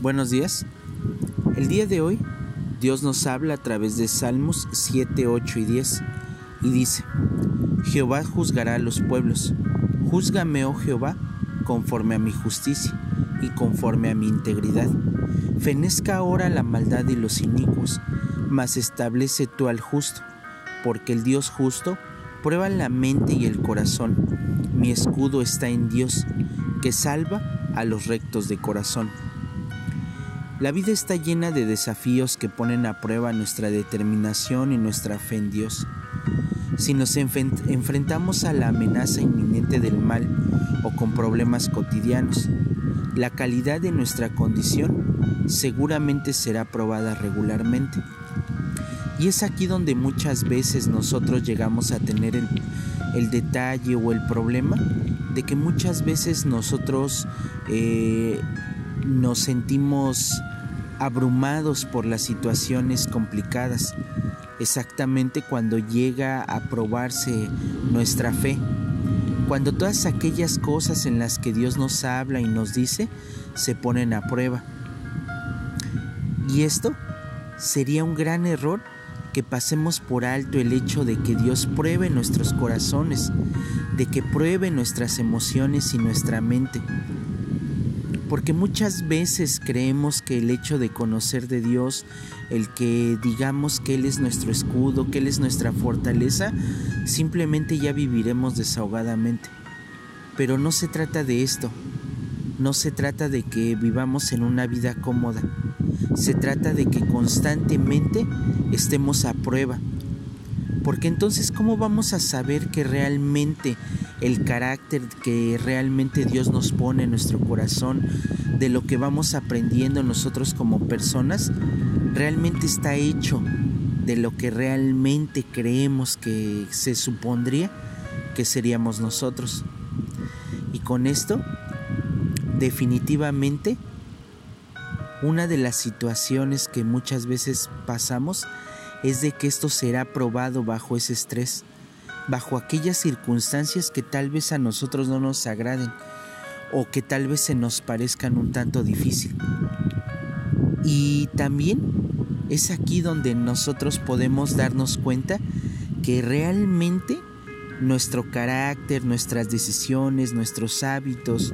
Buenos días. El día de hoy Dios nos habla a través de Salmos 7, 8 y 10 y dice, Jehová juzgará a los pueblos. Júzgame, oh Jehová, conforme a mi justicia y conforme a mi integridad. Fenezca ahora la maldad y los inicuos, mas establece tú al justo, porque el Dios justo prueba la mente y el corazón. Mi escudo está en Dios, que salva a los rectos de corazón. La vida está llena de desafíos que ponen a prueba nuestra determinación y nuestra fe en Dios. Si nos enfrentamos a la amenaza inminente del mal o con problemas cotidianos, la calidad de nuestra condición seguramente será probada regularmente. Y es aquí donde muchas veces nosotros llegamos a tener el, detalle o el problema de que muchas veces nosotros eh, nos sentimos abrumados por las situaciones complicadas, exactamente cuando llega a probarse nuestra fe, cuando todas aquellas cosas en las que Dios nos habla y nos dice se ponen a prueba. Y esto sería un gran error que pasemos por alto el hecho de que Dios pruebe nuestros corazones, de que pruebe nuestras emociones y nuestra mente porque muchas veces creemos que el hecho de conocer de Dios, el que digamos que Él es nuestro escudo, que Él es nuestra fortaleza, simplemente ya viviremos desahogadamente. Pero no se trata de esto, no se trata de que vivamos en una vida cómoda, se trata de que constantemente estemos a prueba. Porque entonces, ¿cómo vamos a saber que realmente el carácter que realmente Dios nos pone en nuestro corazón, de lo que vamos aprendiendo nosotros como personas, realmente está hecho de lo que realmente creemos que se supondría que seríamos nosotros. Y con esto, definitivamente, una de las situaciones que muchas veces pasamos es de que esto será probado bajo ese estrés bajo aquellas circunstancias que tal vez a nosotros no nos agraden o que tal vez se nos parezcan un tanto difícil. Y también es aquí donde nosotros podemos darnos cuenta que realmente nuestro carácter, nuestras decisiones, nuestros hábitos,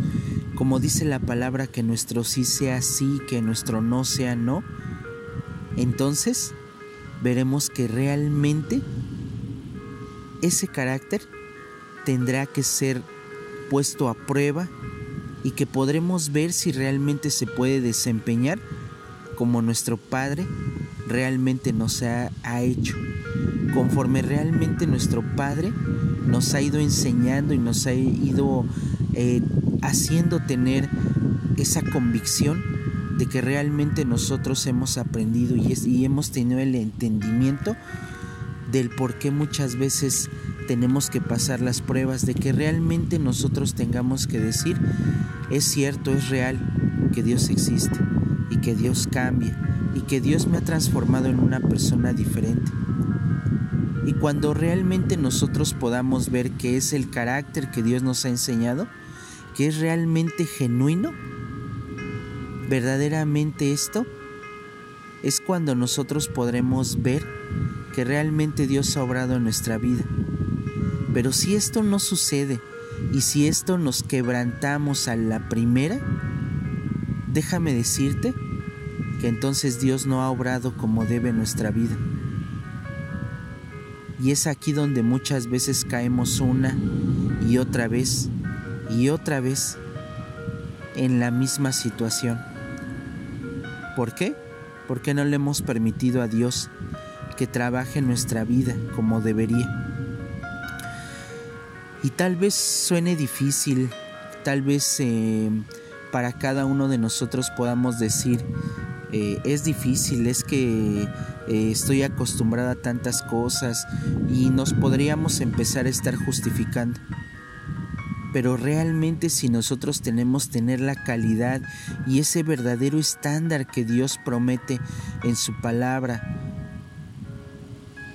como dice la palabra, que nuestro sí sea sí, que nuestro no sea no, entonces veremos que realmente ese carácter tendrá que ser puesto a prueba y que podremos ver si realmente se puede desempeñar como nuestro Padre realmente nos ha, hecho, conforme realmente nuestro Padre nos ha ido enseñando y nos ha ido eh, haciendo tener esa convicción de que realmente nosotros hemos aprendido y, y hemos tenido el entendimiento del por qué muchas veces tenemos que pasar las pruebas, de que realmente nosotros tengamos que decir, es cierto, es real que Dios existe y que Dios cambia y que Dios me ha transformado en una persona diferente. Y cuando realmente nosotros podamos ver que es el carácter que Dios nos ha enseñado, que es realmente genuino, verdaderamente esto, es cuando nosotros podremos ver que realmente Dios ha obrado en nuestra vida. Pero si esto no sucede y si esto nos quebrantamos a la primera, déjame decirte que entonces Dios no ha obrado como debe nuestra vida. Y es aquí donde muchas veces caemos una y otra vez y otra vez en la misma situación. ¿Por qué? Porque no le hemos permitido a Dios que trabaje nuestra vida como debería. Y tal vez suene difícil, tal vez eh, para cada uno de nosotros podamos decir, eh, es difícil, es que eh, estoy acostumbrada a tantas cosas y nos podríamos empezar a estar justificando. Pero realmente si nosotros tenemos tener la calidad y ese verdadero estándar que Dios promete en su palabra,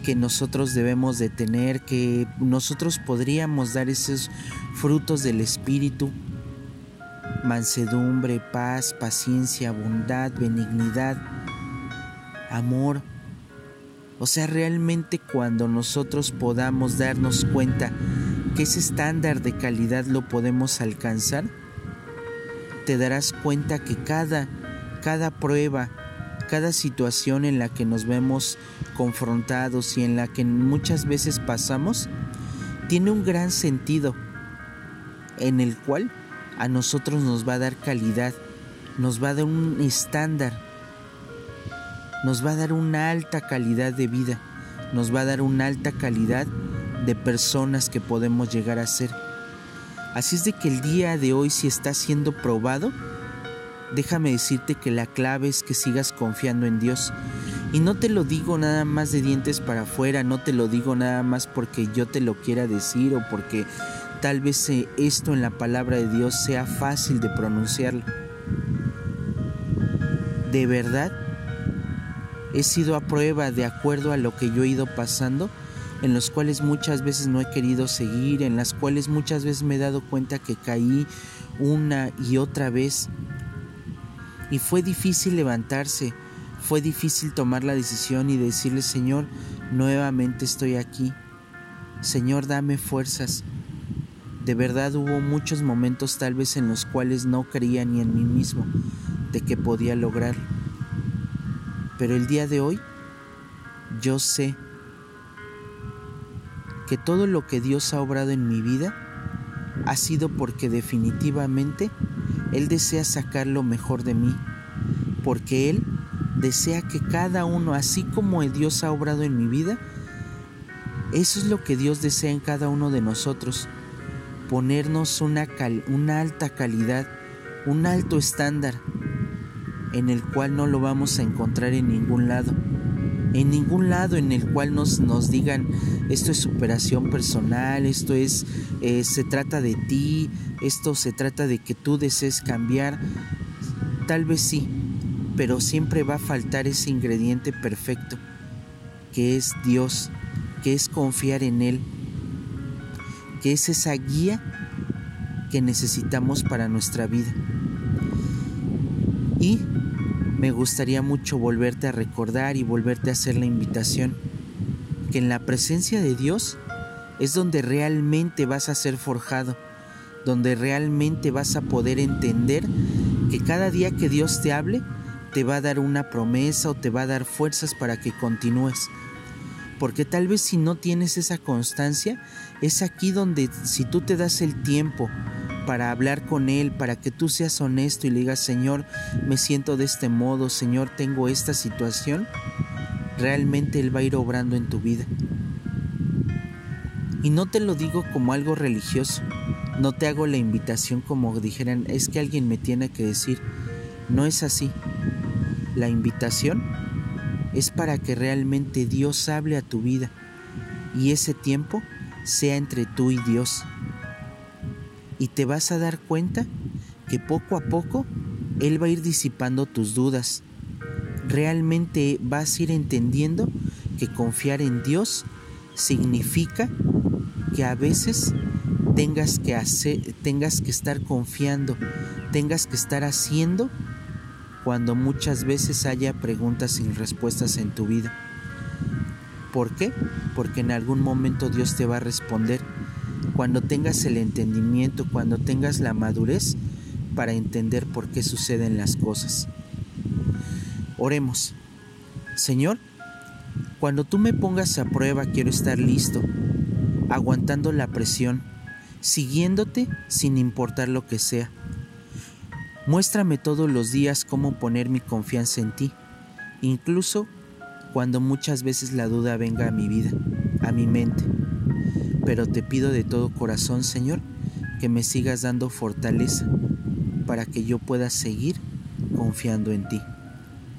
que nosotros debemos de tener, que nosotros podríamos dar esos frutos del Espíritu, mansedumbre, paz, paciencia, bondad, benignidad, amor. O sea, realmente cuando nosotros podamos darnos cuenta que ese estándar de calidad lo podemos alcanzar, te darás cuenta que cada, cada prueba, cada situación en la que nos vemos confrontados y en la que muchas veces pasamos, tiene un gran sentido en el cual a nosotros nos va a dar calidad, nos va a dar un estándar, nos va a dar una alta calidad de vida, nos va a dar una alta calidad de personas que podemos llegar a ser. Así es de que el día de hoy si está siendo probado, déjame decirte que la clave es que sigas confiando en Dios. Y no te lo digo nada más de dientes para afuera, no te lo digo nada más porque yo te lo quiera decir o porque tal vez eh, esto en la palabra de Dios sea fácil de pronunciarlo. De verdad, he sido a prueba de acuerdo a lo que yo he ido pasando, en los cuales muchas veces no he querido seguir, en las cuales muchas veces me he dado cuenta que caí una y otra vez. Y fue difícil levantarse, fue difícil tomar la decisión y decirle, Señor, nuevamente estoy aquí. Señor, dame fuerzas. De verdad hubo muchos momentos tal vez en los cuales no creía ni en mí mismo de que podía lograr. Pero el día de hoy yo sé que todo lo que Dios ha obrado en mi vida ha sido porque definitivamente Él desea sacar lo mejor de mí, porque Él desea que cada uno, así como Dios ha obrado en mi vida, eso es lo que Dios desea en cada uno de nosotros ponernos una, una alta calidad, un alto estándar en el cual no lo vamos a encontrar en ningún lado. En ningún lado en el cual nos, nos digan esto es superación personal, esto es, eh, se trata de ti, esto se trata de que tú desees cambiar. Tal vez sí, pero siempre va a faltar ese ingrediente perfecto, que es Dios, que es confiar en Él, que es esa guía que necesitamos para nuestra vida. Y me gustaría mucho volverte a recordar y volverte a hacer la invitación que en la presencia de Dios es donde realmente vas a ser forjado, donde realmente vas a poder entender que cada día que Dios te hable, te va a dar una promesa o te va a dar fuerzas para que continúes. Porque tal vez si no tienes esa constancia, es aquí donde si tú te das el tiempo para hablar con Él, para que tú seas honesto y le digas, Señor, me siento de este modo, Señor, tengo esta situación, realmente Él va a ir obrando en tu vida. Y no te lo digo como algo religioso, no te hago la invitación como dijeran, es que alguien me tiene que decir, no es así. La invitación es para que realmente Dios hable a tu vida y ese tiempo sea entre tú y Dios. Y te vas a dar cuenta que poco a poco Él va a ir disipando tus dudas. Realmente vas a ir entendiendo que confiar en Dios significa que a veces tengas que hacer, tengas que estar confiando, tengas que estar haciendo cuando muchas veces haya preguntas sin respuestas en tu vida. ¿Por qué? Porque en algún momento Dios te va a responder cuando tengas el entendimiento, cuando tengas la madurez para entender por qué suceden las cosas. Oremos. Señor, cuando tú me pongas a prueba quiero estar listo, aguantando la presión, siguiéndote sin importar lo que sea Muéstrame todos los días cómo poner mi confianza en ti, incluso cuando muchas veces la duda venga a mi vida, a mi mente. Pero te pido de todo corazón, Señor, que me sigas dando fortaleza para que yo pueda seguir confiando en ti.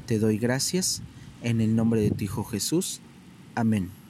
Te doy gracias en el nombre de tu Hijo Jesús. Amén.